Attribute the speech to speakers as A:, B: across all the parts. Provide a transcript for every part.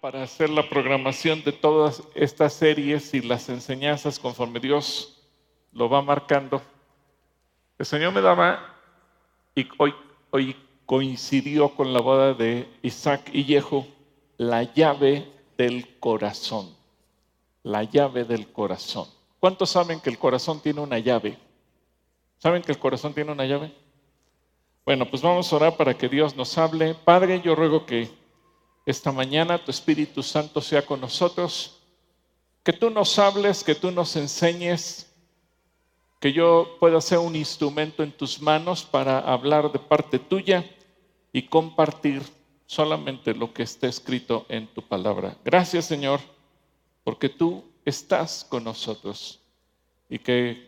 A: para hacer la programación de todas estas series y las enseñanzas conforme Dios lo va marcando. El Señor me daba, y hoy, coincidió con la boda de Isaac y Yehu, la llave del corazón. La llave del corazón. ¿Cuántos saben que el corazón tiene una llave? ¿Saben que el corazón tiene una llave? Bueno, pues vamos a orar para que Dios nos hable. Padre, yo ruego que esta mañana tu Espíritu Santo sea con nosotros, que tú nos hables, que tú nos enseñes, que yo pueda ser un instrumento en tus manos para hablar de parte tuya y compartir solamente lo que está escrito en tu palabra. Gracias Señor, porque tú estás con nosotros y que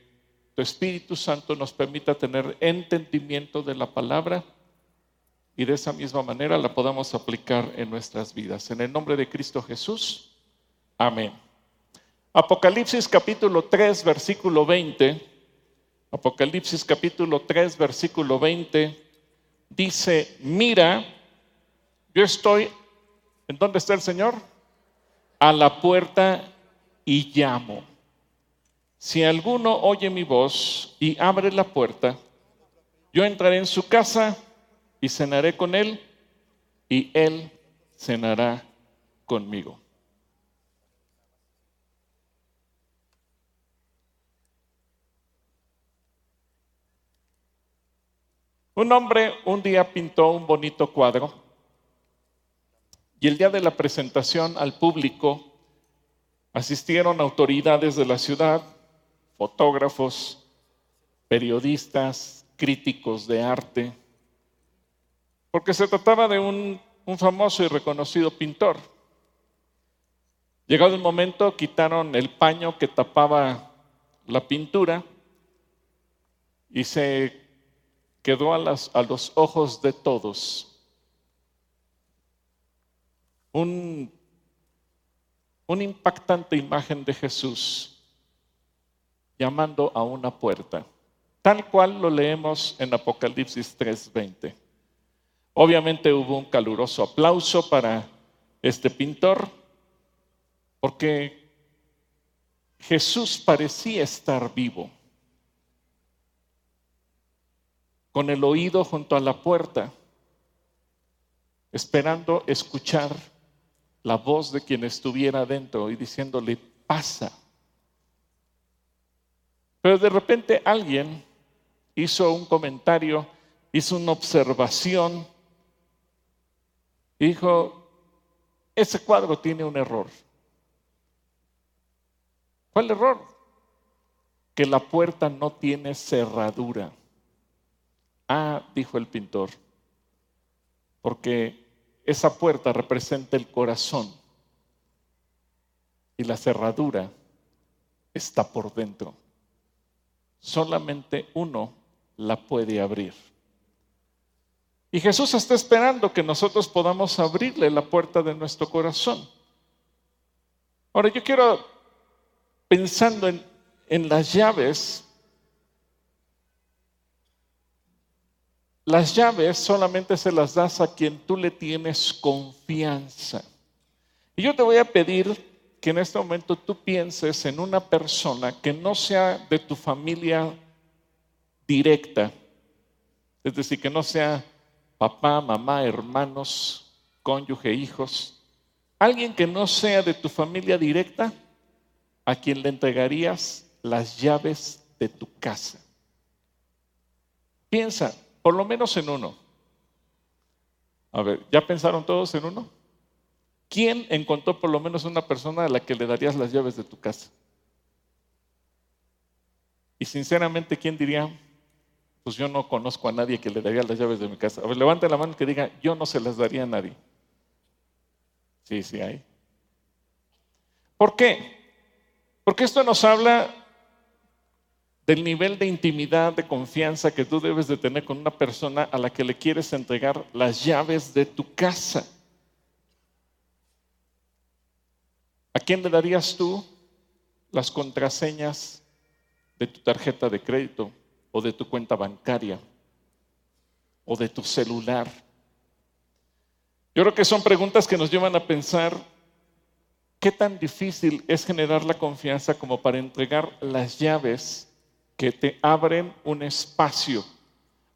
A: tu Espíritu Santo nos permita tener entendimiento de la palabra y de esa misma manera la podamos aplicar en nuestras vidas. En el nombre de Cristo Jesús. Amén. Apocalipsis capítulo 3, versículo 20. Apocalipsis capítulo 3, versículo 20. Dice, mira, yo estoy, ¿en dónde está el Señor? A la puerta y llamo. Si alguno oye mi voz y abre la puerta, yo entraré en su casa y cenaré con él y él cenará conmigo. Un hombre un día pintó un bonito cuadro y el día de la presentación al público asistieron autoridades de la ciudad, fotógrafos, periodistas, críticos de arte, porque se trataba de un, famoso y reconocido pintor. Llegado el momento, quitaron el paño que tapaba la pintura y se quedó a, los ojos de todos un, una impactante imagen de Jesús llamando a una puerta, tal cual lo leemos en Apocalipsis 3:20. Obviamente hubo un caluroso aplauso para este pintor, porque Jesús parecía estar vivo, con el oído junto a la puerta, esperando escuchar la voz de quien estuviera dentro y diciéndole, pasa. Pero de repente alguien hizo un comentario, hizo una observación dijo, ese cuadro tiene un error. ¿Cuál error? Que la puerta no tiene cerradura. Ah, dijo el pintor, porque esa puerta representa el corazón y la cerradura está por dentro. Solamente uno la puede abrir. Y Jesús está esperando que nosotros podamos abrirle la puerta de nuestro corazón. Ahora yo quiero, pensando en, las llaves, las llaves solamente se las das a quien tú le tienes confianza. Y yo te voy a pedir que en este momento tú pienses en una persona que no sea de tu familia directa, es decir, que no sea papá, mamá, hermanos, cónyuge, hijos, alguien que no sea de tu familia directa, a quien le entregarías las llaves de tu casa. Piensa, por lo menos en uno. A ver, ¿ya pensaron todos en uno? ¿Quién encontró por lo menos una persona a la que le darías las llaves de tu casa? Y sinceramente, ¿quién diría, pues yo no conozco a nadie que le daría las llaves de mi casa. A ver, levante la mano que diga, yo no se las daría a nadie. Sí, sí hay. ¿Por qué? Porque esto nos habla del nivel de intimidad, de confianza que tú debes de tener con una persona a la que le quieres entregar las llaves de tu casa. ¿A quién le darías tú las contraseñas de tu tarjeta de crédito? O de tu cuenta bancaria o de tu celular? Yo creo que son preguntas que nos llevan a pensar ¿Qué tan difícil es generar la confianza como para entregar las llaves que te abren un espacio?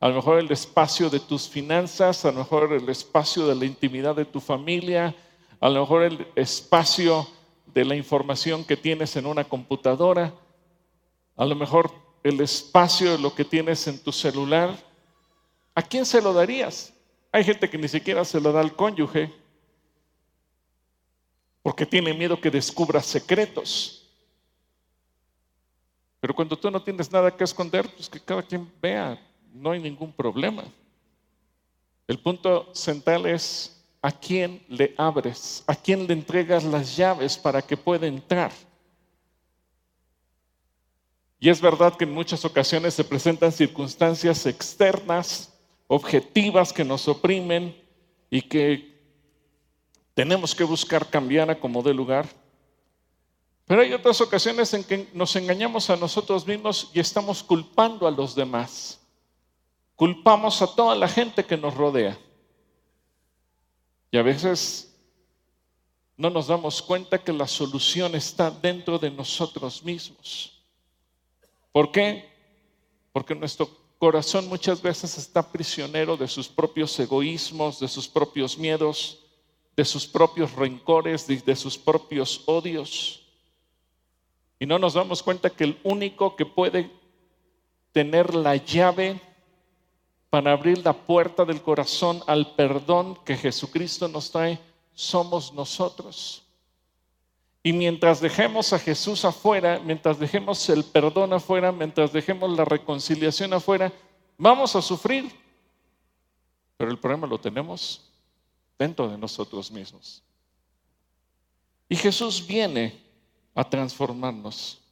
A: A lo mejor el espacio de tus finanzas, a lo mejor el espacio de la intimidad de tu familia, a lo mejor el espacio de la información que tienes en una computadora, a lo mejor el espacio de lo que tienes en tu celular. ¿A quién se lo darías? Hay gente que ni siquiera se lo da al cónyuge porque tiene miedo que descubra secretos. Pero cuando tú no tienes nada que esconder, pues que cada quien vea, no hay ningún problema. El punto central es a quién le abres, a quién le entregas las llaves para que pueda entrar. Y es verdad que en muchas ocasiones se presentan circunstancias externas, objetivas que nos oprimen y que tenemos que buscar cambiar a como de lugar. Pero hay otras ocasiones en que nos engañamos a nosotros mismos y estamos culpando a los demás. Culpamos a toda la gente que nos rodea. Y a veces no nos damos cuenta que la solución está dentro de nosotros mismos. ¿Por qué? Porque nuestro corazón muchas veces está prisionero de sus propios egoísmos, de sus propios miedos, de sus propios rencores, de, sus propios odios. Y no nos damos cuenta que el único que puede tener la llave para abrir la puerta del corazón al perdón que Jesucristo nos trae somos nosotros. Y mientras dejemos a Jesús afuera, mientras dejemos el perdón afuera, mientras dejemos la reconciliación afuera, vamos a sufrir. Pero el problema lo tenemos dentro de nosotros mismos. Y Jesús viene a transformarnos.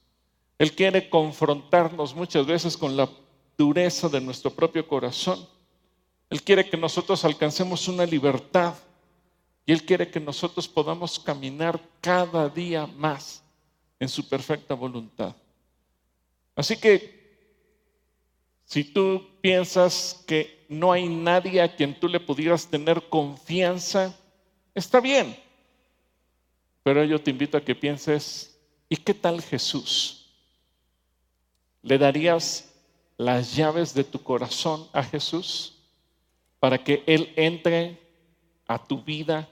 A: Él quiere confrontarnos muchas veces con la dureza de nuestro propio corazón. Él quiere que nosotros alcancemos una libertad y Él quiere que nosotros podamos caminar cada día más en su perfecta voluntad. Así que si tú piensas que no hay nadie a quien tú le pudieras tener confianza, está bien. Pero yo te invito a que pienses, ¿y qué tal Jesús? ¿Le darías las llaves de tu corazón a Jesús para que Él entre a tu vida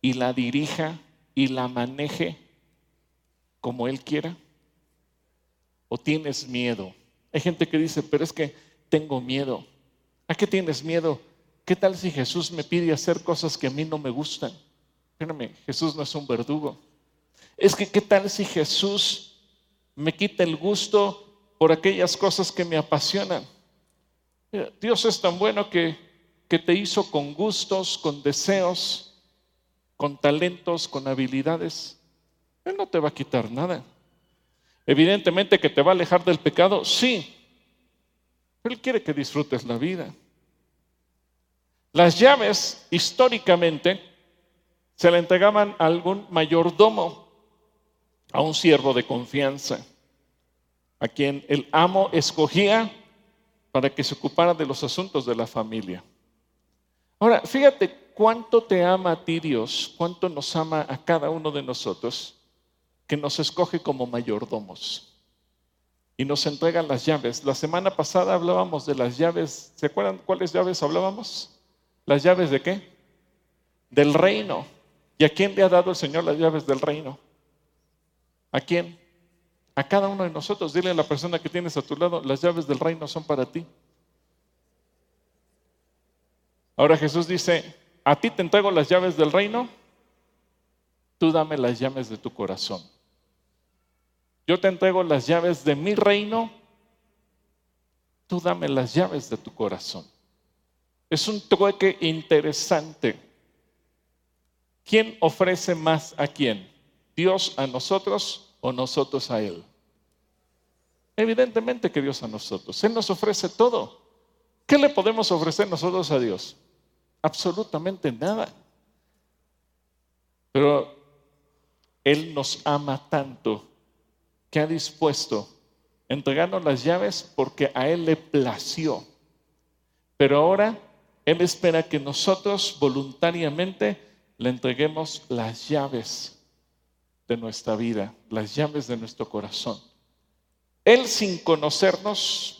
A: y la dirija y la maneje como Él quiera? ¿O tienes miedo? Hay gente que dice, pero es que tengo miedo. ¿A qué tienes miedo? ¿Qué tal si Jesús me pide hacer cosas que a mí no me gustan? Espérame, Jesús no es un verdugo. Es que ¿qué tal si Jesús me quita el gusto por aquellas cosas que me apasionan? Dios es tan bueno que, que te hizo con gustos, con deseos, con talentos, con habilidades. Él no te va a quitar nada. Evidentemente que te va a alejar del pecado, sí. Él quiere que disfrutes la vida. Las llaves, históricamente, se le entregaban a algún mayordomo, a un siervo de confianza, a quien el amo escogía para que se ocupara de los asuntos de la familia. Ahora, fíjate cuánto te ama a ti Dios, cuánto nos ama a cada uno de nosotros que nos escoge como mayordomos y nos entrega las llaves. La semana pasada hablábamos de las llaves. ¿Se acuerdan cuáles llaves hablábamos? ¿Las llaves de qué? Del reino. ¿Y a quién le ha dado el Señor las llaves del reino? ¿A quién? A cada uno de nosotros. Dile a la persona que tienes a tu lado, las llaves del reino son para ti. Ahora Jesús dice, a ti te entrego las llaves del reino, tú dame las llaves de tu corazón. Yo te entrego las llaves de mi reino, tú dame las llaves de tu corazón. Es un trueque interesante. ¿Quién ofrece más a quién? ¿Dios a nosotros o nosotros a Él? Evidentemente que Dios a nosotros. Él nos ofrece todo. ¿Qué le podemos ofrecer nosotros a Dios? Absolutamente nada. Pero Él nos ama tanto que ha dispuesto entregarnos las llaves porque a Él le plació. Pero ahora Él espera que nosotros voluntariamente le entreguemos las llaves de nuestra vida, las llaves de nuestro corazón. Él sin conocernos,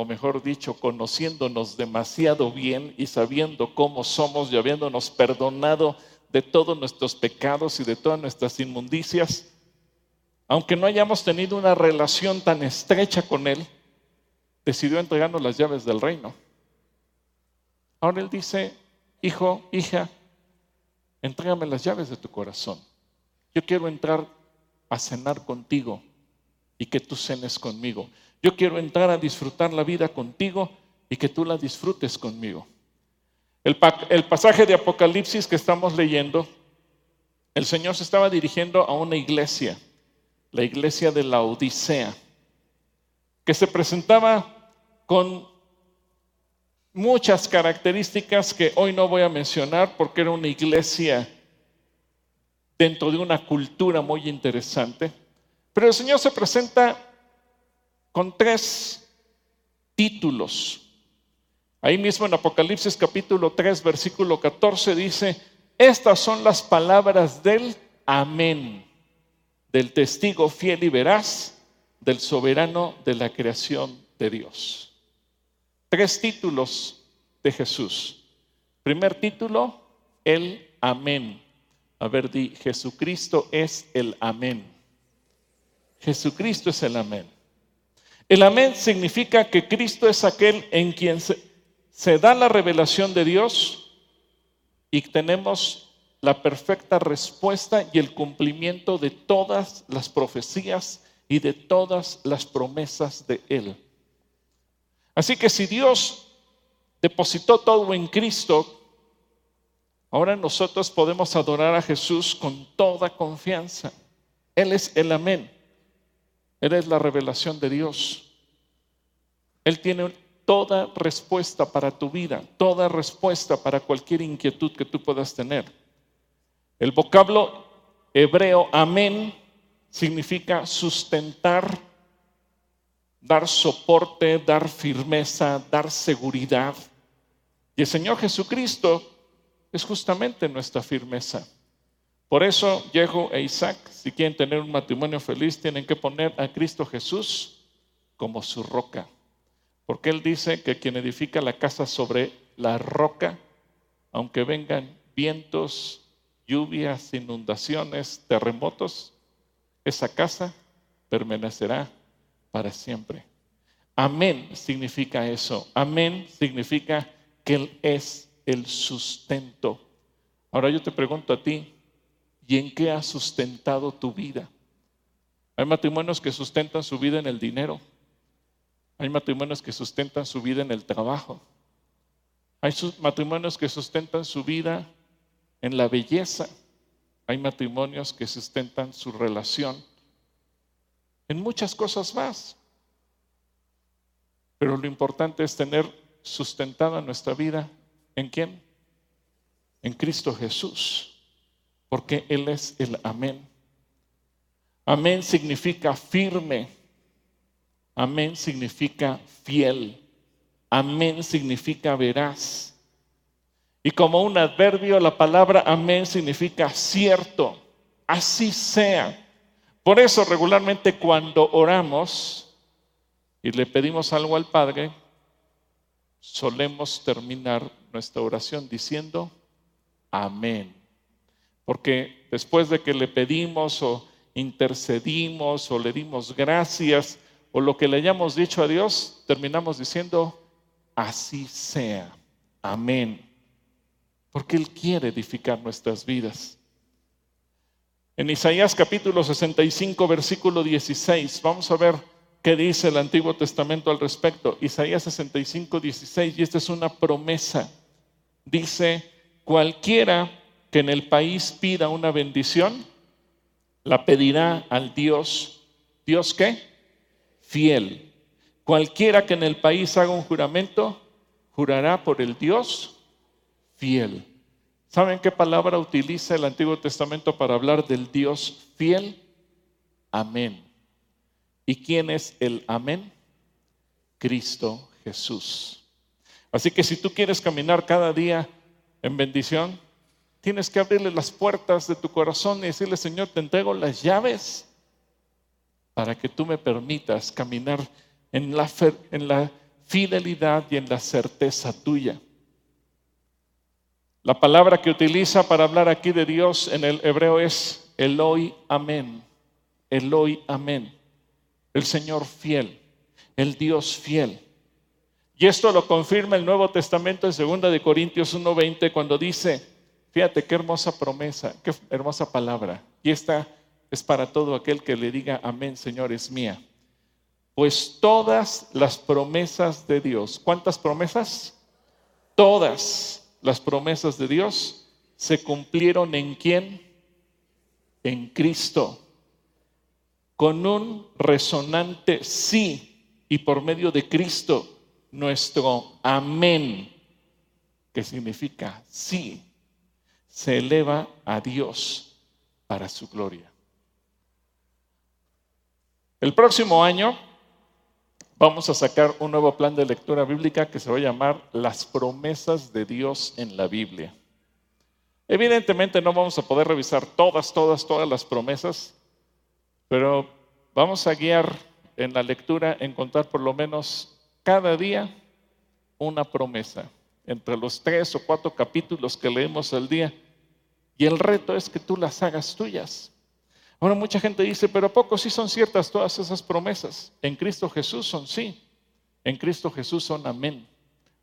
A: o mejor dicho, conociéndonos demasiado bien y sabiendo cómo somos y habiéndonos perdonado de todos nuestros pecados y de todas nuestras inmundicias, aunque no hayamos tenido una relación tan estrecha con Él, decidió entregarnos las llaves del reino. Ahora Él dice, hijo, hija, entrégame las llaves de tu corazón. Yo quiero entrar a cenar contigo y que tú cenes conmigo. Yo quiero entrar a disfrutar la vida contigo y que tú la disfrutes conmigo. El, pasaje de Apocalipsis que estamos leyendo, el Señor se estaba dirigiendo a una iglesia, la iglesia de la Odisea, que se presentaba con muchas características que hoy no voy a mencionar porque era una iglesia dentro de una cultura muy interesante. Pero el Señor se presenta con tres títulos. Ahí mismo en Apocalipsis capítulo 3, versículo 14 dice, estas son las palabras del amén, del testigo fiel y veraz, del soberano de la creación de Dios. Tres títulos de Jesús. Primer título, el amén. A ver, di, Jesucristo es el amén. Jesucristo es el amén. El amén significa que Cristo es aquel en quien se, da la revelación de Dios y tenemos la perfecta respuesta y el cumplimiento de todas las profecías y de todas las promesas de Él. Así que si Dios depositó todo en Cristo, ahora nosotros podemos adorar a Jesús con toda confianza. Él es el amén. Él es la revelación de Dios. Él tiene toda respuesta para tu vida, toda respuesta para cualquier inquietud que tú puedas tener. El vocablo hebreo amén significa sustentar dar soporte, dar firmeza, dar seguridad. Y el Señor Jesucristo es justamente nuestra firmeza. Por eso, Jehu e Isaac, si quieren tener un matrimonio feliz, tienen que poner a Cristo Jesús como su roca. Porque Él dice que quien edifica la casa sobre la roca, aunque vengan vientos, lluvias, inundaciones, terremotos, esa casa permanecerá para siempre. Amén significa eso. Amén significa que Él es el sustento. Ahora yo te pregunto a ti, ¿y en qué has sustentado tu vida? Hay matrimonios que sustentan su vida en el dinero. Hay matrimonios que sustentan su vida en el trabajo. Hay matrimonios que sustentan su vida en la belleza. Hay matrimonios que sustentan su relación en muchas cosas más. Pero lo importante es tener sustentada nuestra vida en quién? En Cristo Jesús, porque Él es el amén. Amén significa firme. Amén significa fiel. Amén significa veraz. Y como un adverbio, la palabra amén significa cierto. Así sea. Por eso regularmente cuando oramos y le pedimos algo al Padre, solemos terminar nuestra oración diciendo amén. Porque después de que le pedimos o intercedimos o le dimos gracias o lo que le hayamos dicho a Dios, terminamos diciendo así sea. Amén. Porque Él quiere edificar nuestras vidas. En Isaías capítulo 65, versículo 16, vamos a ver qué dice el Antiguo Testamento al respecto. Isaías 65, 16, y esta es una promesa. Dice, cualquiera que en el país pida una bendición, la pedirá al Dios. ¿Dios qué? Fiel. Cualquiera que en el país haga un juramento, jurará por el Dios fiel. ¿Saben qué palabra utiliza el Antiguo Testamento para hablar del Dios fiel? Amén. ¿Y quién es el amén? Cristo Jesús. Así que si tú quieres caminar cada día en bendición, Tienes que abrirle las puertas de tu corazón y decirle, Señor, te entrego las llaves para que tú me permitas caminar en la, fidelidad y en la certeza tuya. La palabra que utiliza para hablar aquí de Dios en el hebreo es Eloi Amén. Eloi Amén. El Señor fiel, el Dios fiel. Y esto lo confirma el Nuevo Testamento en 2 de Corintios 1:20 cuando dice, fíjate qué hermosa promesa, qué hermosa palabra. Y esta es para todo aquel que le diga amén, Señor, es mía. Pues todas las promesas de Dios, ¿cuántas promesas? Todas las promesas de Dios se cumplieron en quién? En Cristo. Con un resonante sí y por medio de Cristo nuestro amén, que significa sí, se eleva a Dios para su gloria. El próximo año vamos a sacar un nuevo plan de lectura bíblica que se va a llamar Las promesas de Dios en la Biblia. Evidentemente no vamos a poder revisar todas, todas, todas las promesas, pero vamos a guiar en la lectura, encontrar por lo menos cada día una promesa entre los tres o cuatro capítulos que leemos al día. Y el reto es que tú las hagas tuyas. Ahora mucha gente dice, pero ¿a poco sí son ciertas todas esas promesas? En Cristo Jesús son sí. En Cristo Jesús son amén.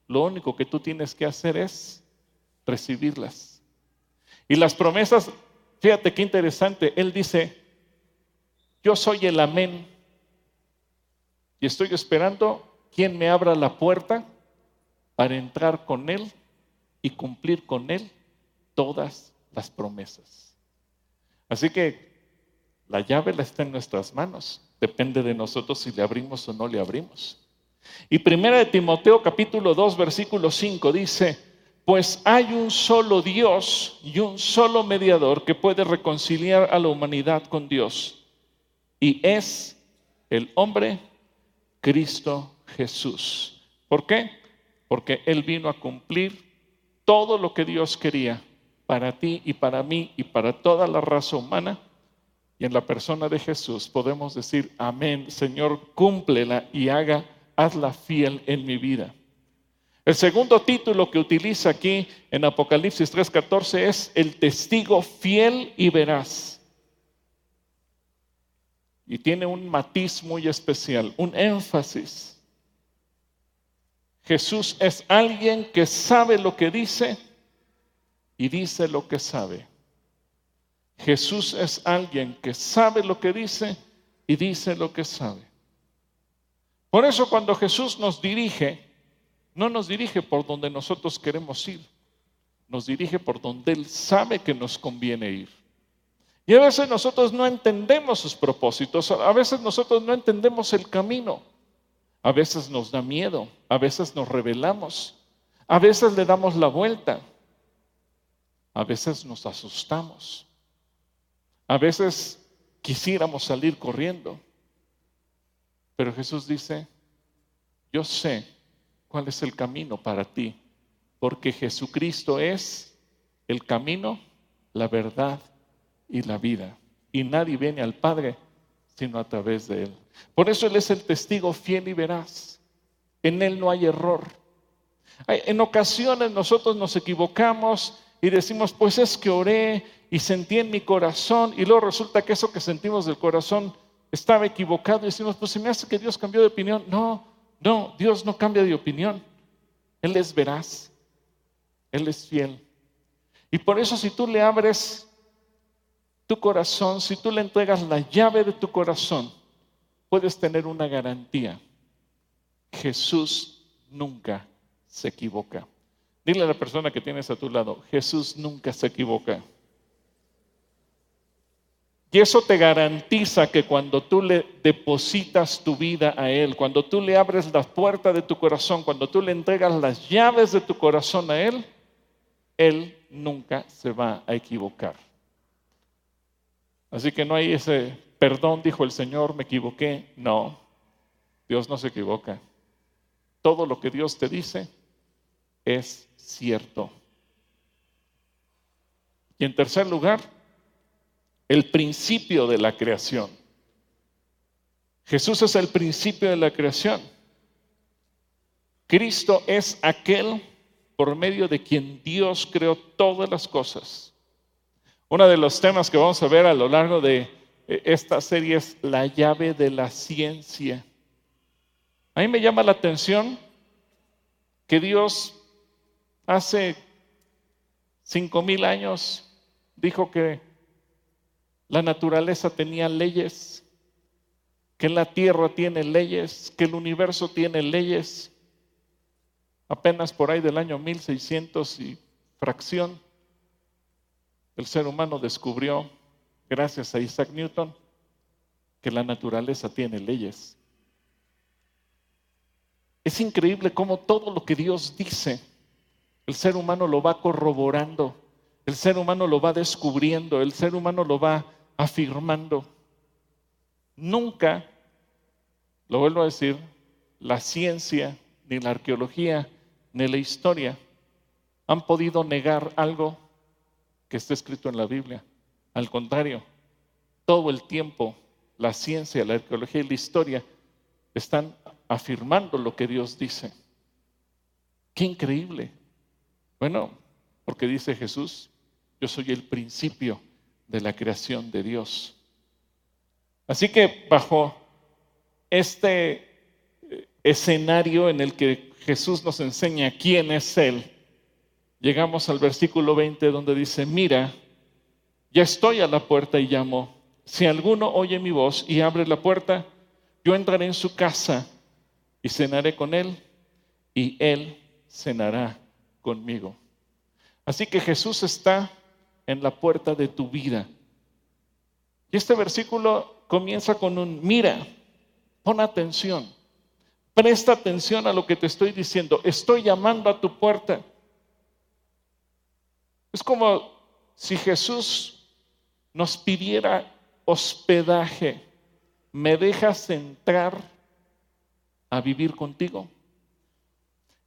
A: Lo único que tú tienes que hacer es recibirlas. Y las promesas, fíjate qué interesante, Él dice, yo soy el amén. Y estoy esperando quien me abra la puerta para entrar con Él y cumplir con Él todas las promesas. Así que la llave la está en nuestras manos. Depende de nosotros si le abrimos o no le abrimos. Y primera de Timoteo capítulo 2 versículo 5 dice, pues hay un solo Dios y un solo mediador que puede reconciliar a la humanidad con Dios. Y es el hombre Cristo Jesús. ¿Por qué? Porque Él vino a cumplir todo lo que Dios quería para ti y para mí y para toda la raza humana. Y en la persona de Jesús podemos decir, amén, Señor, cúmplela y haga, hazla fiel en mi vida. El segundo título que utiliza aquí en Apocalipsis 3:14 es el testigo fiel y veraz. Y tiene un matiz muy especial, un énfasis. Jesús es alguien que sabe lo que dice y dice lo que sabe. Jesús es alguien que sabe lo que dice y dice lo que sabe. Por eso cuando Jesús nos dirige, no nos dirige por donde nosotros queremos ir, nos dirige por donde Él sabe que nos conviene ir. Y a veces nosotros no entendemos sus propósitos, a veces nosotros no entendemos el camino. A veces nos da miedo, a veces nos rebelamos, a veces le damos la vuelta, a veces nos asustamos, a veces quisiéramos salir corriendo. Pero Jesús dice, yo sé cuál es el camino para ti, porque Jesucristo es el camino, la verdad y la vida. Y nadie viene al Padre sino a través de Él. Por eso Él es el testigo fiel y veraz. En Él no hay error. En ocasiones nosotros nos equivocamos y decimos, pues es que oré y sentí en mi corazón y luego resulta que eso que sentimos del corazón estaba equivocado y decimos, pues se me hace que Dios cambió de opinión. No, no, Dios no cambia de opinión. Él es veraz, Él es fiel. Y por eso si tú le abres tu corazón, si tú le entregas la llave de tu corazón, puedes tener una garantía. Jesús nunca se equivoca. Dile a la persona que tienes a tu lado, Jesús nunca se equivoca. Y eso te garantiza que cuando tú le depositas tu vida a Él, cuando tú le abres la puerta de tu corazón, cuando tú le entregas las llaves de tu corazón a Él, Él nunca se va a equivocar. Así que no hay ese perdón, dijo el Señor, me equivoqué. No, Dios no se equivoca. Todo lo que Dios te dice es cierto. Y en tercer lugar, el principio de la creación. Jesús es el principio de la creación. Cristo es aquel por medio de quien Dios creó todas las cosas. Uno de los temas que vamos a ver a lo largo de esta serie es la llave de la ciencia. A mí me llama la atención que Dios hace cinco mil años dijo que la naturaleza tenía leyes, que la tierra tiene leyes, que el universo tiene leyes. Apenas por ahí del año 1600 y fracción, el ser humano descubrió, gracias a Isaac Newton, que la naturaleza tiene leyes. Es increíble cómo todo lo que Dios dice, el ser humano lo va corroborando, el ser humano lo va descubriendo, el ser humano lo va afirmando. Nunca, lo vuelvo a decir, la ciencia, ni la arqueología, ni la historia han podido negar algo que está escrito en la Biblia. Al contrario, todo el tiempo la ciencia, la arqueología y la historia están afirmando lo que Dios dice. Qué increíble. Bueno, porque dice Jesús, yo soy el principio de la creación de Dios. Así que bajo este eh, escenario en el que Jesús nos enseña quién es Él, llegamos al versículo 20 donde dice, mira, ya estoy a la puerta y llamo. Si alguno oye mi voz y abre la puerta, yo entraré en su casa y cenaré con él y él cenará conmigo. Así que Jesús está en la puerta de tu vida. Y este versículo comienza con un mira, pon atención, presta atención a lo que te estoy diciendo, estoy llamando a tu puerta. Es como si Jesús nos pidiera hospedaje, ¿me dejas entrar a vivir contigo.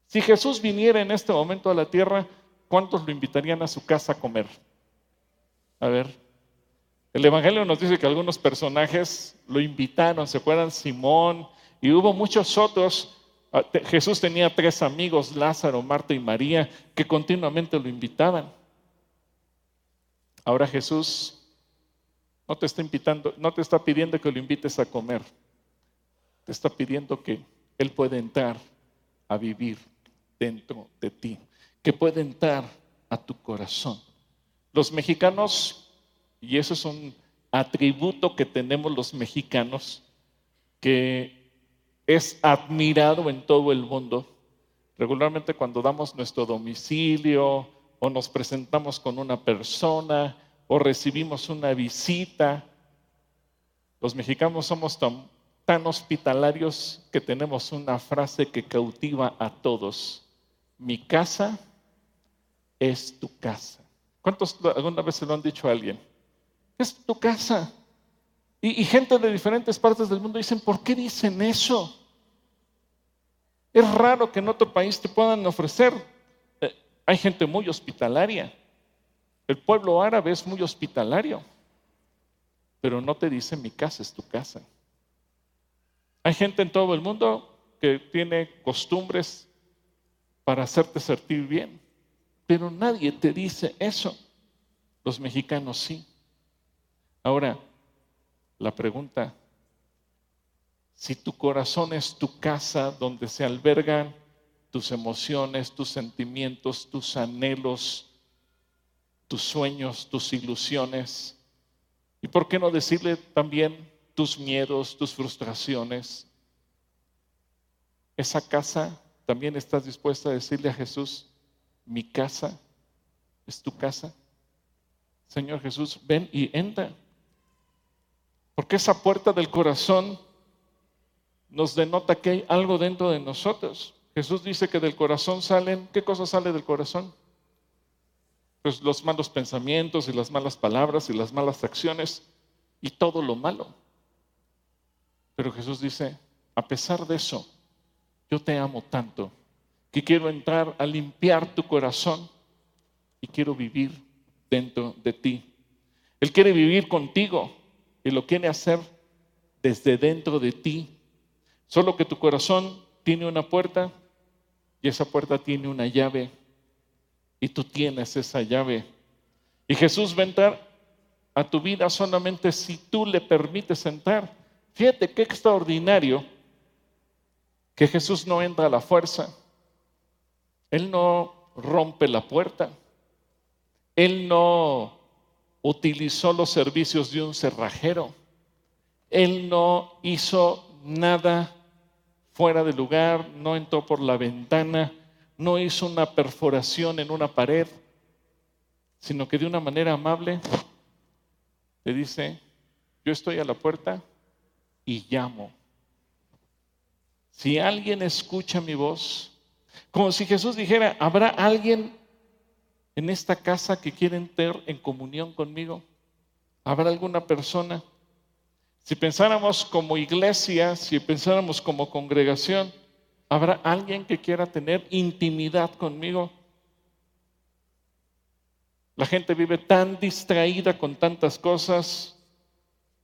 A: Si Jesús viniera en este momento a la tierra, ¿cuántos lo invitarían a su casa a comer? A ver, el Evangelio nos dice que algunos personajes lo invitaron, se acuerdan Simón y hubo muchos otros. Ah, Jesús tenía tres amigos, Lázaro, Marta y María, que continuamente lo invitaban. Ahora Jesús no te está invitando, no te está pidiendo que lo invites a comer te está pidiendo que Él pueda entrar a vivir dentro de ti, que pueda entrar a tu corazón. Los mexicanos, y eso es un atributo que tenemos los mexicanos, que es admirado en todo el mundo, regularmente cuando damos nuestro domicilio o nos presentamos con una persona o recibimos una visita, los mexicanos somos tan hospitalarios que tenemos una frase que cautiva a todos. Mi casa es tu casa. ¿Cuántos alguna vez se lo han dicho a alguien? Es tu casa. Y, gente de diferentes partes del mundo dicen, ¿por qué dicen eso? Es raro que en otro país te puedan ofrecer. Eh, hay gente muy hospitalaria. El pueblo árabe es muy hospitalario. Pero no te dice mi casa es tu casa. Hay gente en todo el mundo que tiene costumbres para hacerte sentir bien, pero nadie te dice eso. Los mexicanos sí. Ahora, la pregunta, si tu corazón es tu casa donde se albergan tus emociones, tus sentimientos, tus anhelos, tus sueños, tus ilusiones, y por qué no decirle también tus miedos, tus frustraciones. Esa casa, también estás dispuesta a decirle a Jesús, mi casa es tu casa. Señor Jesús, ven y entra. Porque esa puerta del corazón nos denota que hay algo dentro de nosotros. Jesús dice que del corazón salen, ¿qué cosa sale del corazón? Pues los malos pensamientos y las malas palabras y las malas acciones y todo lo malo. Pero Jesús dice, a pesar de eso, yo te amo tanto que quiero entrar a limpiar tu corazón y quiero vivir dentro de ti. Él quiere vivir contigo y lo quiere hacer desde dentro de ti. Solo que tu corazón tiene una puerta y esa puerta tiene una llave y tú tienes esa llave. Y Jesús va a entrar a tu vida solamente si tú le permites entrar. Fíjate qué extraordinario que Jesús no entra a la fuerza. Él no rompe la puerta. Él no utilizó los servicios de un cerrajero. Él no hizo nada fuera de lugar, no entró por la ventana, no hizo una perforación en una pared, sino que de una manera amable le dice, yo estoy a la puerta y llamo. Si alguien escucha mi voz, como si Jesús dijera, ¿habrá alguien en esta casa que quiere entrar en comunión conmigo? ¿Habrá alguna persona? Si pensáramos como iglesia, si pensáramos como congregación, ¿habrá alguien que quiera tener intimidad conmigo? La gente vive tan distraída con tantas cosas,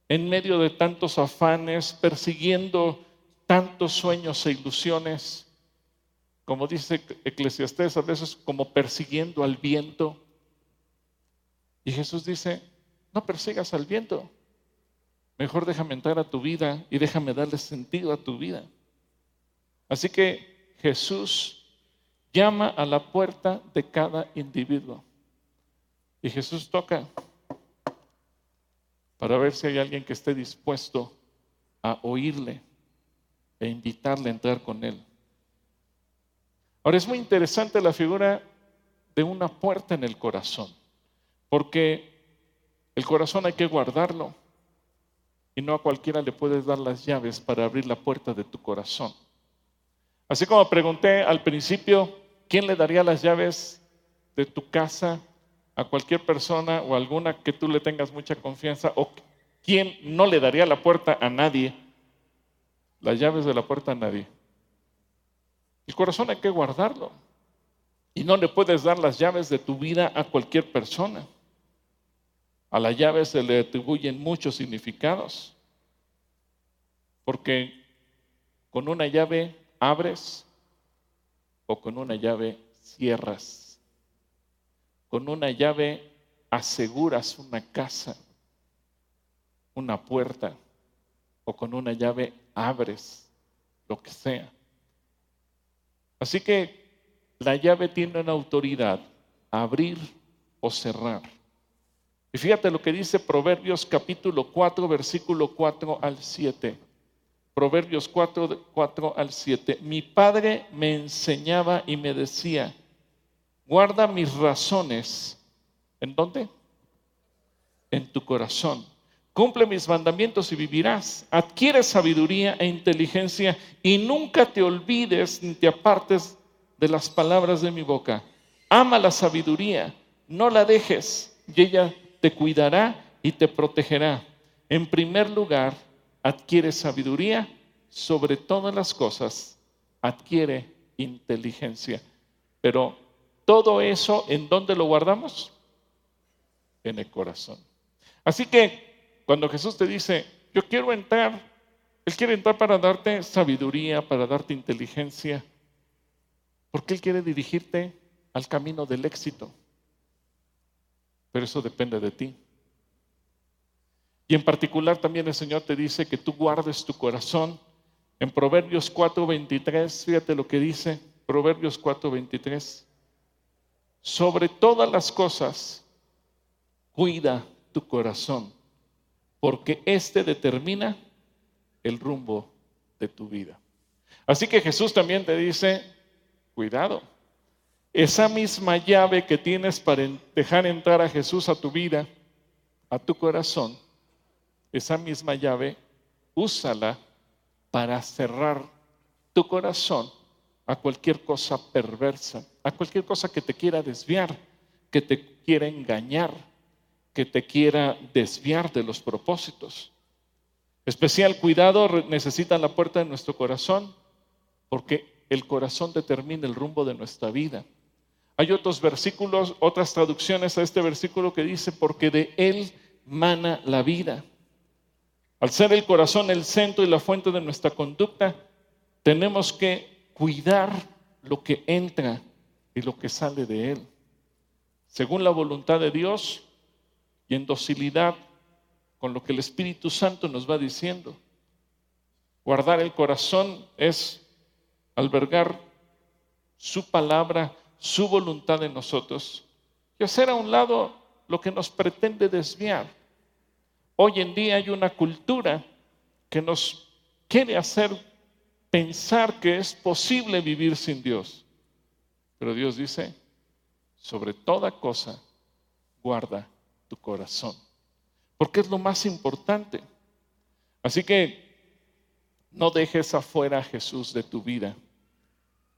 A: en medio de tantos afanes, persiguiendo tantos sueños e ilusiones, como dice Eclesiastés, a veces como persiguiendo al viento. Y Jesús dice, no persigas al viento, mejor déjame entrar a tu vida y déjame darle sentido a tu vida. Así que Jesús llama a la puerta de cada individuo. Y Jesús toca para ver si hay alguien que esté dispuesto a oírle e invitarle a entrar con él. Ahora es muy interesante la figura de una puerta en el corazón, porque el corazón hay que guardarlo y no a cualquiera le puedes dar las llaves para abrir la puerta de tu corazón. Así como pregunté al principio, ¿quién le daría las llaves de tu casa a cualquier persona o alguna que tú le tengas mucha confianza o quien no le daría la puerta a nadie, las llaves de la puerta a nadie. El corazón hay que guardarlo y no le puedes dar las llaves de tu vida a cualquier persona. A la llave se le atribuyen muchos significados, porque con una llave abres o con una llave cierras. Con una llave aseguras una casa, una puerta, o con una llave abres lo que sea. Así que la llave tiene una autoridad, abrir o cerrar. Y fíjate lo que dice Proverbios capítulo 4, versículo 4 al 7. Proverbios 4, 4 al 7. Mi padre me enseñaba y me decía, Guarda mis razones. ¿En dónde? En tu corazón. Cumple mis mandamientos y vivirás. Adquiere sabiduría e inteligencia y nunca te olvides ni te apartes de las palabras de mi boca. Ama la sabiduría, no la dejes y ella te cuidará y te protegerá. En primer lugar, adquiere sabiduría sobre todas las cosas, adquiere inteligencia. Pero todo eso, ¿en dónde lo guardamos? En el corazón. Así que cuando Jesús te dice, yo quiero entrar, Él quiere entrar para darte sabiduría, para darte inteligencia, porque Él quiere dirigirte al camino del éxito. Pero eso depende de ti. Y en particular también el Señor te dice que tú guardes tu corazón. En Proverbios 4:23, fíjate lo que dice, Proverbios 4:23 sobre todas las cosas, cuida tu corazón, porque éste determina el rumbo de tu vida. Así que Jesús también te dice, cuidado, esa misma llave que tienes para dejar entrar a Jesús a tu vida, a tu corazón, esa misma llave, úsala para cerrar tu corazón a cualquier cosa perversa, a cualquier cosa que te quiera desviar, que te quiera engañar, que te quiera desviar de los propósitos. Especial cuidado necesita la puerta de nuestro corazón, porque el corazón determina el rumbo de nuestra vida. Hay otros versículos, otras traducciones a este versículo que dice, porque de Él mana la vida. Al ser el corazón el centro y la fuente de nuestra conducta, tenemos que cuidar lo que entra y lo que sale de Él. Según la voluntad de Dios y en docilidad con lo que el Espíritu Santo nos va diciendo. Guardar el corazón es albergar su palabra, su voluntad en nosotros y hacer a un lado lo que nos pretende desviar. Hoy en día hay una cultura que nos quiere hacer pensar que es posible vivir sin Dios. Pero Dios dice, sobre toda cosa, guarda tu corazón, porque es lo más importante. Así que no dejes afuera a Jesús de tu vida.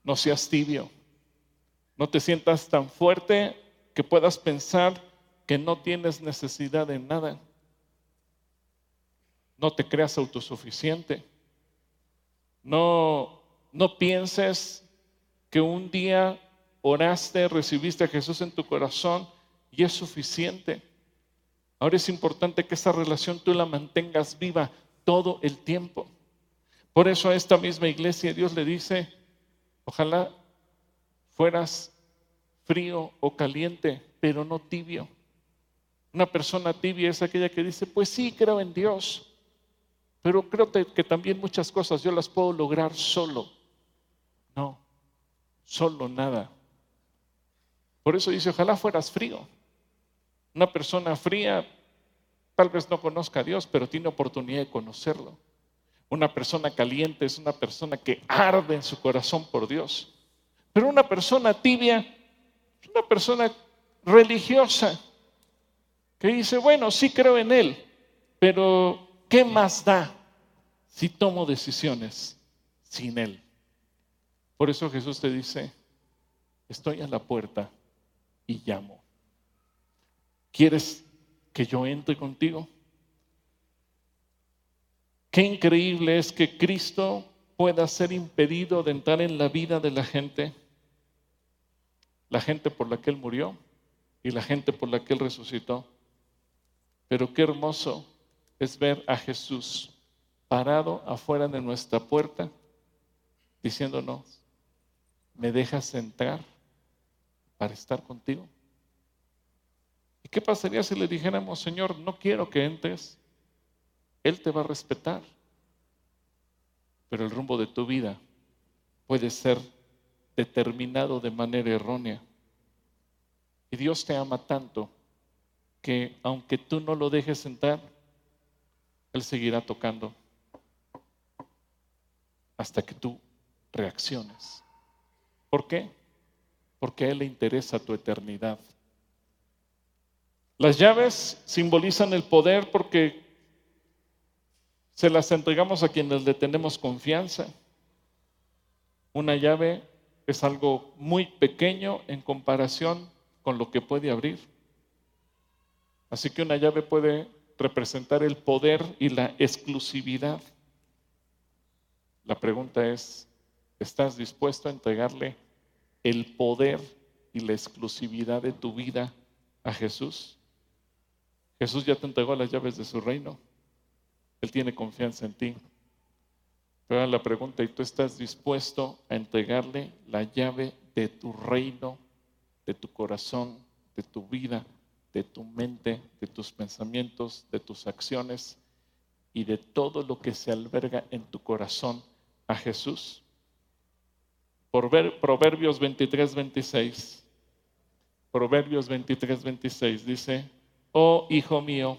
A: No seas tibio. No te sientas tan fuerte que puedas pensar que no tienes necesidad de nada. No te creas autosuficiente. No, no pienses que un día oraste, recibiste a Jesús en tu corazón y es suficiente. Ahora es importante que esa relación tú la mantengas viva todo el tiempo. Por eso a esta misma iglesia Dios le dice, ojalá fueras frío o caliente, pero no tibio. Una persona tibia es aquella que dice, pues sí, creo en Dios, pero creo que también muchas cosas yo las puedo lograr solo. No, solo nada. Por eso dice, ojalá fueras frío. Una persona fría tal vez no conozca a Dios, pero tiene oportunidad de conocerlo. Una persona caliente es una persona que arde en su corazón por Dios. Pero una persona tibia es una persona religiosa que dice, bueno, sí creo en Él, pero ¿qué más da si tomo decisiones sin Él? Por eso Jesús te dice, estoy a la puerta y llamo. ¿Quieres que yo entre contigo? Qué increíble es que Cristo pueda ser impedido de entrar en la vida de la gente, la gente por la que Él murió y la gente por la que Él resucitó. Pero qué hermoso es ver a Jesús parado afuera de nuestra puerta, diciéndonos, ¿me dejas entrar para estar contigo? ¿Y qué pasaría si le dijéramos, Señor, no quiero que entres? Él te va a respetar. Pero el rumbo de tu vida puede ser determinado de manera errónea. Y Dios te ama tanto que aunque tú no lo dejes entrar, Él seguirá tocando hasta que tú reacciones. ¿Por qué? Porque a Él le interesa tu eternidad. Las llaves simbolizan el poder porque se las entregamos a quienes le tenemos confianza. Una llave es algo muy pequeño en comparación con lo que puede abrir. Así que una llave puede representar el poder y la exclusividad. La pregunta es, ¿estás dispuesto a entregarle el poder y la exclusividad de tu vida a Jesús? Jesús ya te entregó las llaves de su reino. Él tiene confianza en ti. Pero la pregunta, ¿y tú estás dispuesto a entregarle la llave de tu reino, de tu corazón, de tu vida, de tu mente, de tus pensamientos, de tus acciones y de todo lo que se alberga en tu corazón a Jesús? Por ver, Proverbios 23, 26. Proverbios 23, 26 dice, oh hijo mío,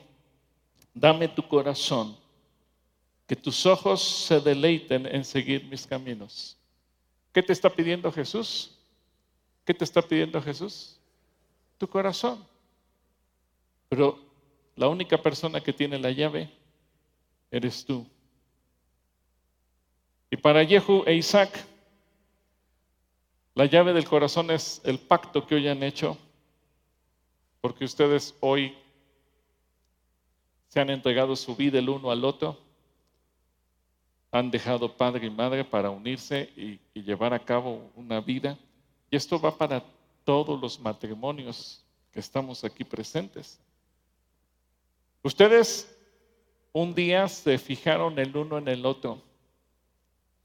A: dame tu corazón que tus ojos se deleiten en seguir mis caminos. ¿Qué te está pidiendo Jesús? ¿Qué te está pidiendo Jesús? Tu corazón. Pero la única persona que tiene la llave eres tú. Y para Jehu e Isaac, la llave del corazón es el pacto que hoy han hecho, porque ustedes hoy se han entregado su vida el uno al otro han dejado padre y madre para unirse y, llevar a cabo una vida. Y esto va para todos los matrimonios que estamos aquí presentes. Ustedes un día se fijaron el uno en el otro.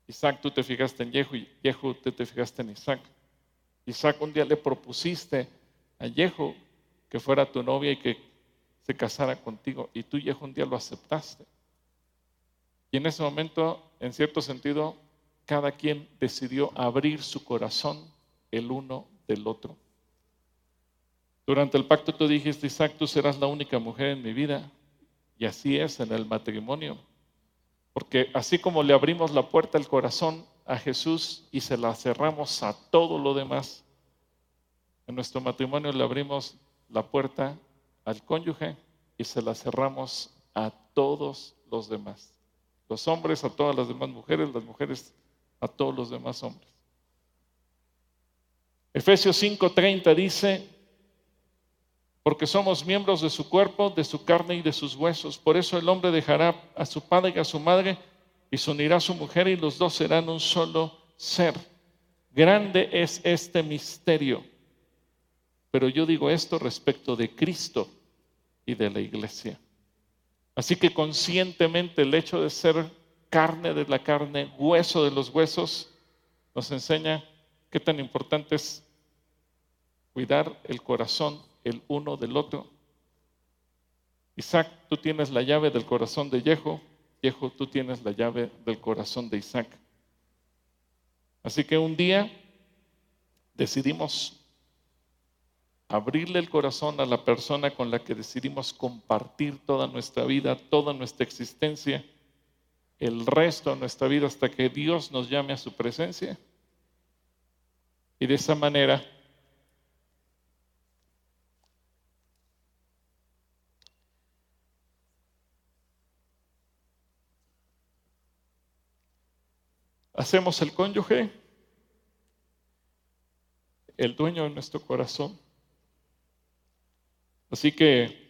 A: Isaac, tú te fijaste en Yehu y Yehu, tú te fijaste en Isaac. Isaac, un día le propusiste a Yehu que fuera tu novia y que se casara contigo. Y tú, Yehu, un día lo aceptaste. Y en ese momento, en cierto sentido, cada quien decidió abrir su corazón el uno del otro. Durante el pacto tú dijiste, Isaac, tú serás la única mujer en mi vida. Y así es en el matrimonio. Porque así como le abrimos la puerta al corazón a Jesús y se la cerramos a todo lo demás, en nuestro matrimonio le abrimos la puerta al cónyuge y se la cerramos a todos los demás. Los hombres a todas las demás mujeres, las mujeres a todos los demás hombres. Efesios 5:30 dice, porque somos miembros de su cuerpo, de su carne y de sus huesos. Por eso el hombre dejará a su padre y a su madre y se unirá a su mujer y los dos serán un solo ser. Grande es este misterio. Pero yo digo esto respecto de Cristo y de la iglesia. Así que conscientemente el hecho de ser carne de la carne, hueso de los huesos, nos enseña qué tan importante es cuidar el corazón el uno del otro. Isaac, tú tienes la llave del corazón de Yehu, Yehu, tú tienes la llave del corazón de Isaac. Así que un día decidimos abrirle el corazón a la persona con la que decidimos compartir toda nuestra vida, toda nuestra existencia, el resto de nuestra vida hasta que Dios nos llame a su presencia. Y de esa manera hacemos el cónyuge, el dueño de nuestro corazón. Así que,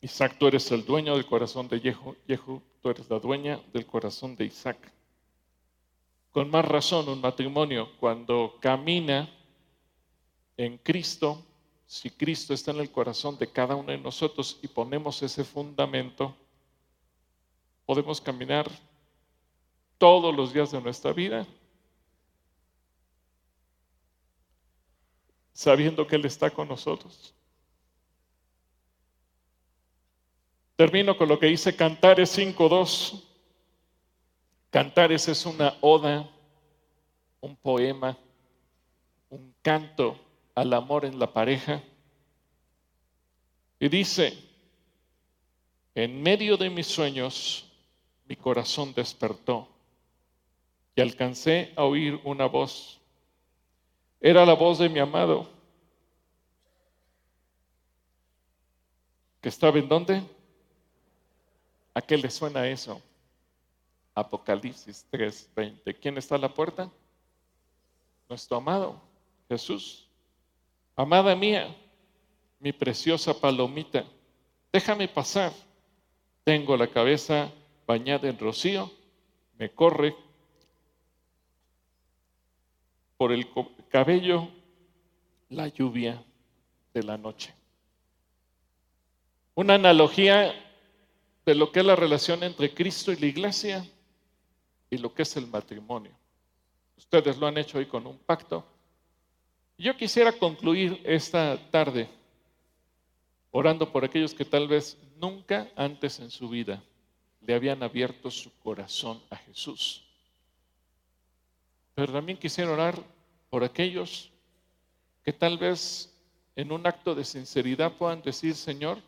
A: Isaac, tú eres el dueño del corazón de Yehu, tú eres la dueña del corazón de Isaac. Con más razón, un matrimonio cuando camina en Cristo, si Cristo está en el corazón de cada uno de nosotros y ponemos ese fundamento, podemos caminar todos los días de nuestra vida, sabiendo que Él está con nosotros. Termino con lo que dice Cantares 5.2. Cantares es una oda, un poema, un canto al amor en la pareja. Y dice, en medio de mis sueños, mi corazón despertó y alcancé a oír una voz. Era la voz de mi amado, que estaba en dónde? ¿A qué le suena eso? Apocalipsis 3:20. ¿Quién está a la puerta? Nuestro amado, Jesús. Amada mía, mi preciosa palomita, déjame pasar. Tengo la cabeza bañada en rocío, me corre por el cabello la lluvia de la noche. Una analogía de lo que es la relación entre Cristo y la iglesia y lo que es el matrimonio. Ustedes lo han hecho hoy con un pacto. Yo quisiera concluir esta tarde orando por aquellos que tal vez nunca antes en su vida le habían abierto su corazón a Jesús. Pero también quisiera orar por aquellos que tal vez en un acto de sinceridad puedan decir, Señor,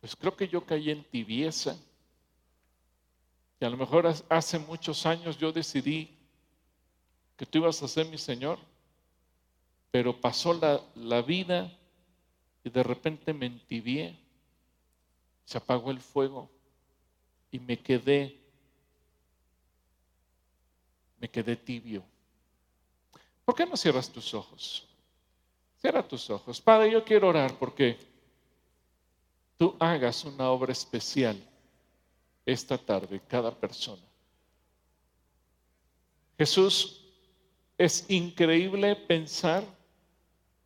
A: pues creo que yo caí en tibieza. Y a lo mejor hace muchos años yo decidí que tú ibas a ser mi Señor, pero pasó la, la vida y de repente me entibié, se apagó el fuego y me quedé me quedé tibio. ¿Por qué no cierras tus ojos? Cierra tus ojos. Padre, yo quiero orar porque tú hagas una obra especial esta tarde, cada persona. Jesús, es increíble pensar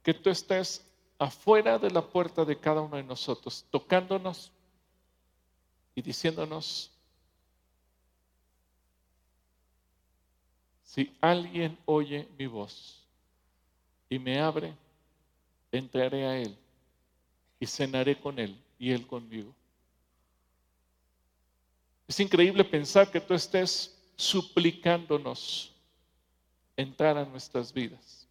A: que tú estés afuera de la puerta de cada uno de nosotros, tocándonos y diciéndonos, si alguien oye mi voz y me abre, entraré a él y cenaré con él y él conmigo. Es increíble pensar que tú estés suplicándonos entrar a nuestras vidas.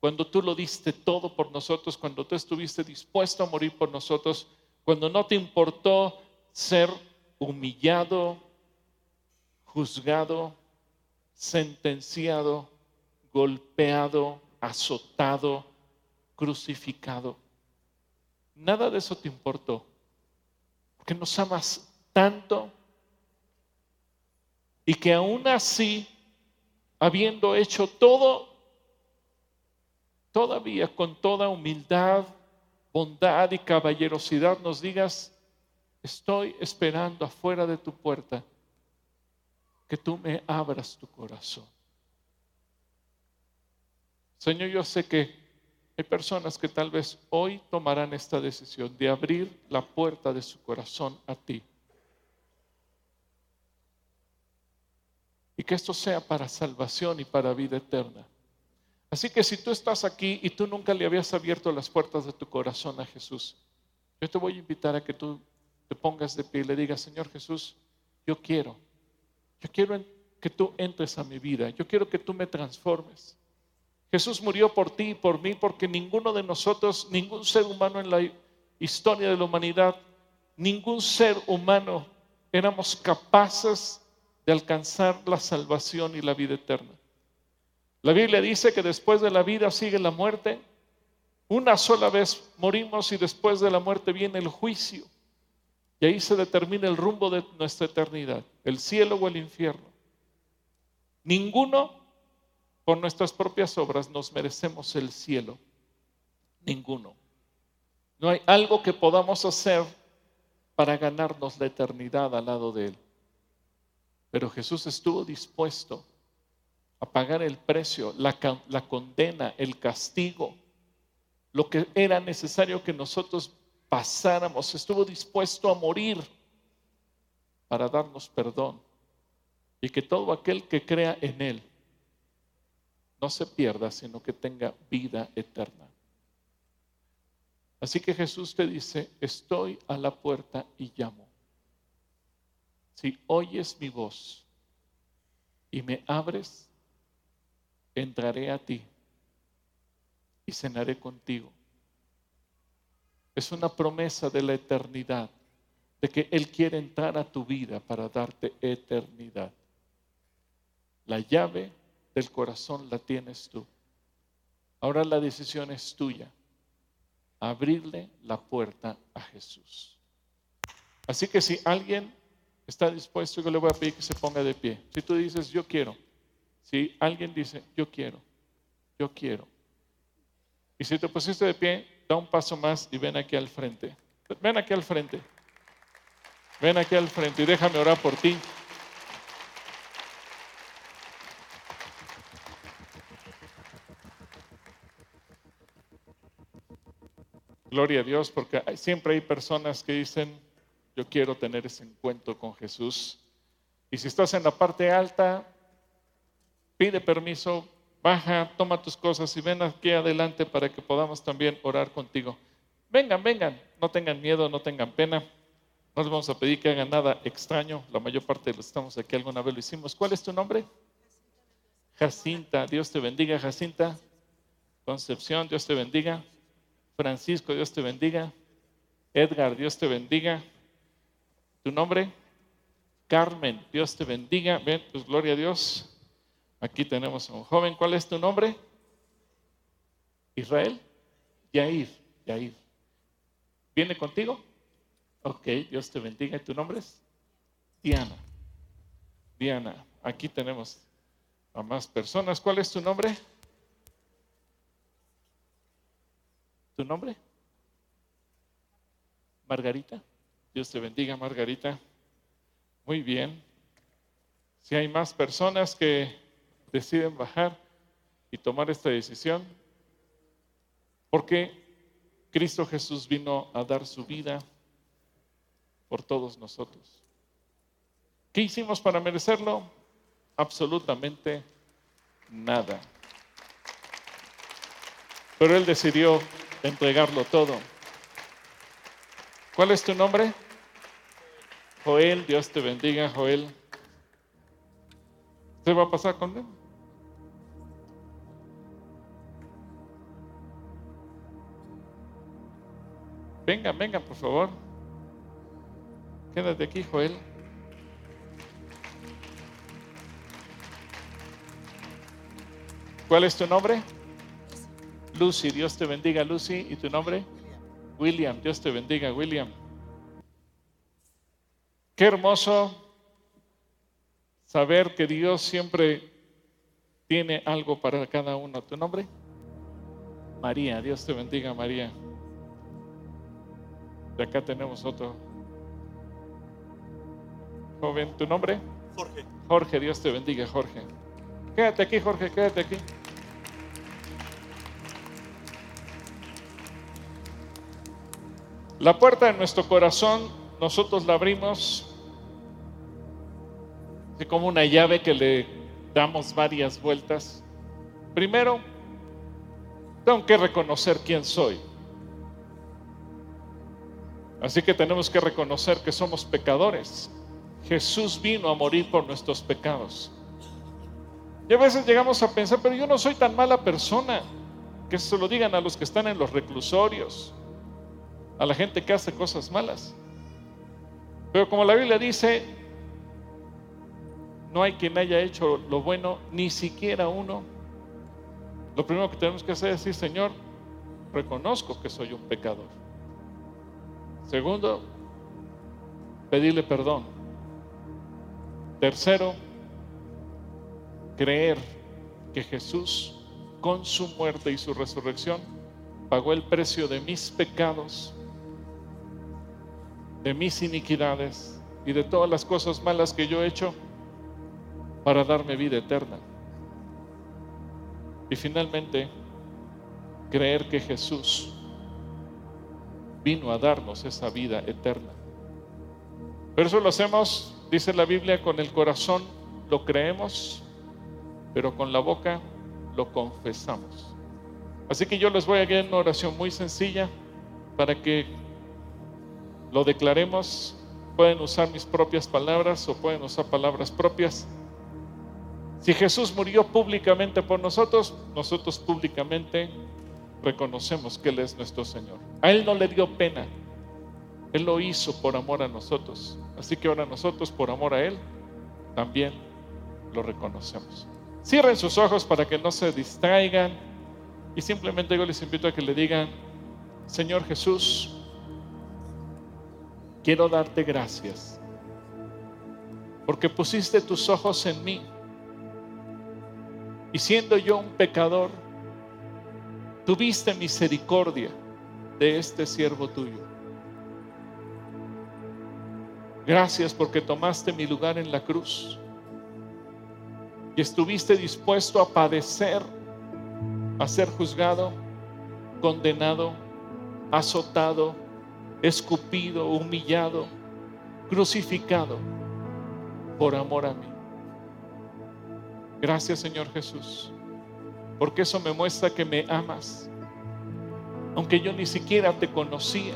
A: Cuando tú lo diste todo por nosotros, cuando tú estuviste dispuesto a morir por nosotros, cuando no te importó ser humillado, juzgado, sentenciado, golpeado, azotado, crucificado. Nada de eso te importó, porque nos amas tanto y que aún así, habiendo hecho todo, todavía con toda humildad, bondad y caballerosidad nos digas, estoy esperando afuera de tu puerta que tú me abras tu corazón. Señor, yo sé que hay personas que tal vez hoy tomarán esta decisión de abrir la puerta de su corazón a ti. Y que esto sea para salvación y para vida eterna. Así que si tú estás aquí y tú nunca le habías abierto las puertas de tu corazón a Jesús, yo te voy a invitar a que tú te pongas de pie y le digas, Señor Jesús, yo quiero, yo quiero que tú entres a mi vida, yo quiero que tú me transformes. Jesús murió por ti y por mí porque ninguno de nosotros, ningún ser humano en la historia de la humanidad, ningún ser humano éramos capaces de alcanzar la salvación y la vida eterna. La Biblia dice que después de la vida sigue la muerte. Una sola vez morimos y después de la muerte viene el juicio. Y ahí se determina el rumbo de nuestra eternidad, el cielo o el infierno. Ninguno por nuestras propias obras nos merecemos el cielo. Ninguno. No hay algo que podamos hacer para ganarnos la eternidad al lado de Él. Pero Jesús estuvo dispuesto a pagar el precio, la, condena, el castigo, lo que era necesario que nosotros pasáramos. Estuvo dispuesto a morir para darnos perdón y que todo aquel que crea en Él no se pierda, sino que tenga vida eterna. Así que Jesús te dice, estoy a la puerta y llamo. Si oyes mi voz y me abres, entraré a ti y cenaré contigo. Es una promesa de la eternidad, de que Él quiere entrar a tu vida para darte eternidad. La llave del corazón la tienes tú. Ahora la decisión es tuya. Abrirle la puerta a Jesús. Así que si alguien está dispuesto, yo le voy a pedir que se ponga de pie. Si tú dices, yo quiero. Si alguien dice, yo quiero, yo quiero. Y si te pusiste de pie, da un paso más y ven aquí al frente. Ven aquí al frente. Ven aquí al frente y déjame orar por ti. Gloria a Dios, porque siempre hay personas que dicen, yo quiero tener ese encuentro con Jesús. Y si estás en la parte alta, pide permiso, baja, toma tus cosas y ven aquí adelante para que podamos también orar contigo. Vengan, vengan, no tengan miedo, no tengan pena. No les vamos a pedir que hagan nada extraño. La mayor parte de los que estamos aquí alguna vez lo hicimos. ¿Cuál es tu nombre? Jacinta. Dios te bendiga, Jacinta. Concepción, Dios te bendiga. Francisco, Dios te bendiga. Edgar, Dios te bendiga. ¿Tu nombre? Carmen, Dios te bendiga. Ven, pues gloria a Dios. Aquí tenemos a un joven. ¿Cuál es tu nombre? Israel. Yair, Yair. ¿Viene contigo? Ok, Dios te bendiga. ¿Tu nombre es? Diana. Diana, aquí tenemos a más personas. ¿Cuál es tu nombre? ¿Tu nombre? Margarita. Dios te bendiga, Margarita. Muy bien. Si hay más personas que deciden bajar y tomar esta decisión, Porque Cristo Jesús vino a dar su vida por todos nosotros. ¿Qué hicimos para merecerlo? Absolutamente nada. Pero Él decidió entregarlo todo. ¿Cuál es tu nombre? Joel, Dios te bendiga, Joel. ¿Se va a pasar con él? Venga, venga, por favor. Quédate aquí, Joel. ¿Cuál es tu nombre? Lucy, Dios te bendiga, Lucy. ¿Y tu nombre? William, Dios te bendiga, William. Qué hermoso saber que Dios siempre tiene algo para cada uno. ¿Tu nombre? María, Dios te bendiga, María. De acá tenemos otro joven. ¿Tu nombre?
B: Jorge.
A: Jorge, Dios te bendiga, Jorge. Quédate aquí, Jorge, quédate aquí. La puerta de nuestro corazón nosotros la abrimos así como una llave que le damos varias vueltas. Primero, tengo que reconocer quién soy. Así que tenemos que reconocer que somos pecadores. Jesús vino a morir por nuestros pecados. Y a veces llegamos a pensar, pero yo no soy tan mala persona. Que se lo digan a los que están en los reclusorios, a la gente que hace cosas malas. Pero como la Biblia dice, no hay quien haya hecho lo bueno, ni siquiera uno. Lo primero que tenemos que hacer es decir, Señor, reconozco que soy un pecador. Segundo, pedirle perdón. Tercero, creer que Jesús, con su muerte y su resurrección, pagó el precio de mis pecados, de mis iniquidades y de todas las cosas malas que yo he hecho para darme vida eterna. Y finalmente, creer que Jesús vino a darnos esa vida eterna. Pero eso lo hacemos, dice la Biblia, con el corazón lo creemos, pero con la boca lo confesamos. Así que yo les voy a dar una oración muy sencilla para que lo declaremos. Pueden usar mis propias palabras o pueden usar palabras propias. Si Jesús murió públicamente por nosotros, nosotros públicamente reconocemos que Él es nuestro Señor. A Él no le dio pena. Él lo hizo por amor a nosotros. Así que ahora nosotros, por amor a Él, también lo reconocemos. Cierren sus ojos para que no se distraigan y simplemente yo les invito a que le digan, Señor Jesús, quiero darte gracias porque pusiste tus ojos en mí y siendo yo un pecador, tuviste misericordia de este siervo tuyo. Gracias porque tomaste mi lugar en la cruz y estuviste dispuesto a padecer, a ser juzgado, condenado, azotado, escupido, humillado, crucificado por amor a mí. Gracias Señor Jesús porque eso me muestra que me amas, aunque yo ni siquiera te conocía,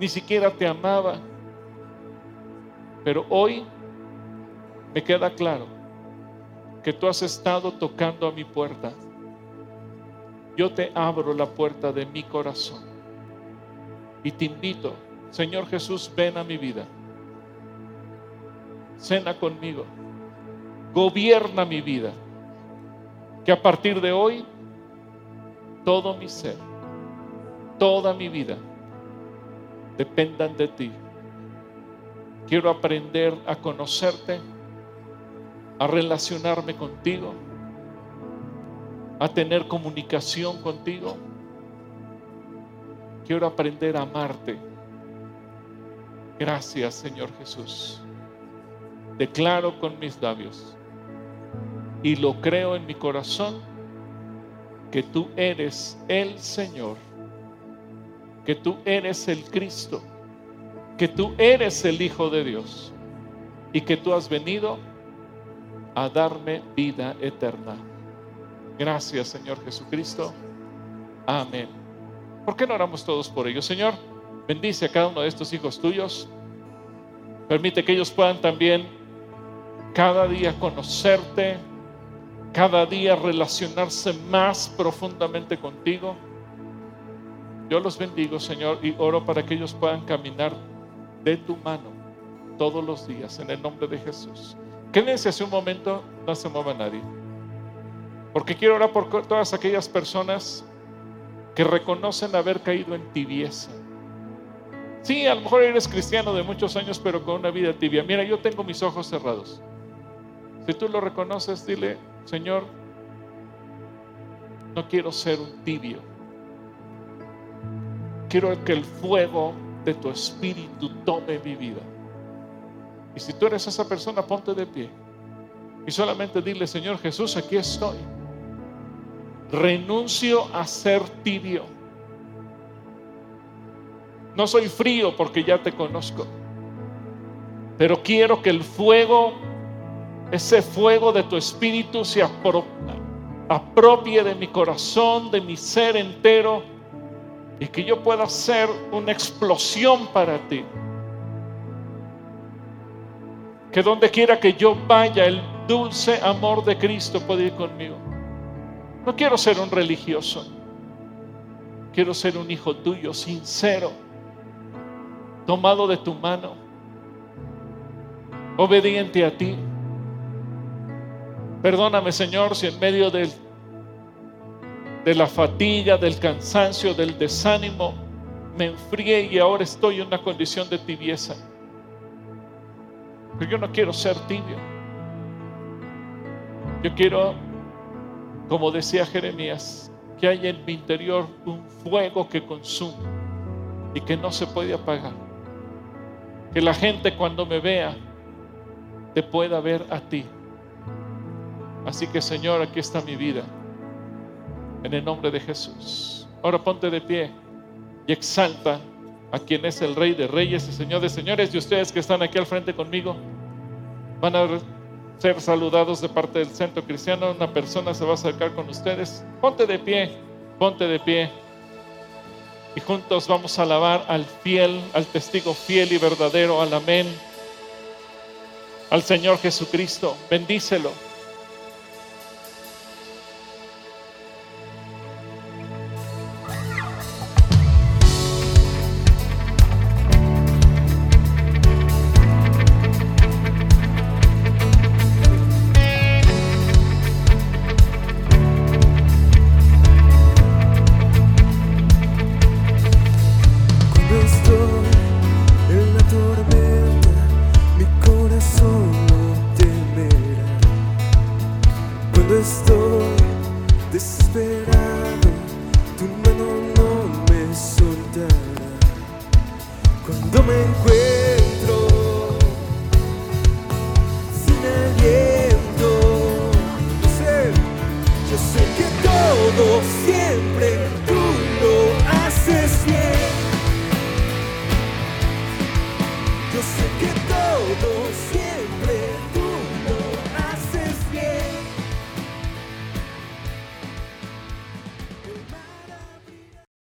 A: ni siquiera te amaba, pero hoy me queda claro que tú has estado tocando a mi puerta. Yo te abro la puerta de mi corazón y te invito, Señor Jesús, ven a mi vida. Cena conmigo. Gobierna mi vida que a partir de hoy todo mi ser, toda mi vida dependan de ti. Quiero aprender a conocerte, a relacionarme contigo, a tener comunicación contigo. Quiero aprender a amarte. Gracias, Señor Jesús. Declaro con mis labios y lo creo en mi corazón que tú eres el Señor, que tú eres el Cristo, que tú eres el Hijo de Dios y que tú has venido a darme vida eterna. Gracias, Señor Jesucristo. Amén. ¿Por qué no oramos todos por ellos? Señor, bendice a cada uno de estos hijos tuyos. Permite que ellos puedan también cada día conocerte, cada día relacionarse más profundamente contigo. Yo los bendigo, Señor, y oro para que ellos puedan caminar de tu mano todos los días, en el nombre de Jesús. Quédense hace un momento, no se mueva nadie. Porque quiero orar por todas aquellas personas que reconocen haber caído en tibieza. Sí, a lo mejor eres cristiano de muchos años, pero con una vida tibia. Mira, yo tengo mis ojos cerrados. Si tú lo reconoces, dile, Señor, no quiero ser un tibio. Quiero que el fuego de tu espíritu tome mi vida. Y si tú eres esa persona, ponte de pie. Y solamente dile, Señor Jesús, aquí estoy. Renuncio a ser tibio. No soy frío porque ya te conozco. Pero quiero que el fuego, ese fuego de tu espíritu se apropie de mi corazón, de mi ser entero. Y que yo pueda ser una explosión para ti que donde quiera que yo vaya, el dulce amor de Cristo puede ir conmigo. No quiero ser un religioso, quiero ser un hijo tuyo, sincero, tomado de tu mano, obediente a ti. Perdóname, Señor, si en medio del, de la fatiga, del cansancio, del desánimo, me enfrié y ahora estoy en una condición de tibieza. Pero yo no quiero ser tibio. Yo quiero, como decía Jeremías, que haya en mi interior un fuego que consume y que no se puede apagar. Que la gente cuando me vea te pueda ver a ti. Así que Señor, aquí está mi vida. En el nombre de Jesús. Ahora ponte de pie y exalta a quien es el Rey de Reyes y Señor de Señores. Y ustedes que están aquí al frente conmigo van a ser saludados de parte del Centro Cristiano. Una persona se va a acercar con ustedes. Ponte de pie, ponte de pie. Y juntos vamos a alabar al fiel, al testigo fiel y verdadero, al amén, al Señor Jesucristo. Bendícelo.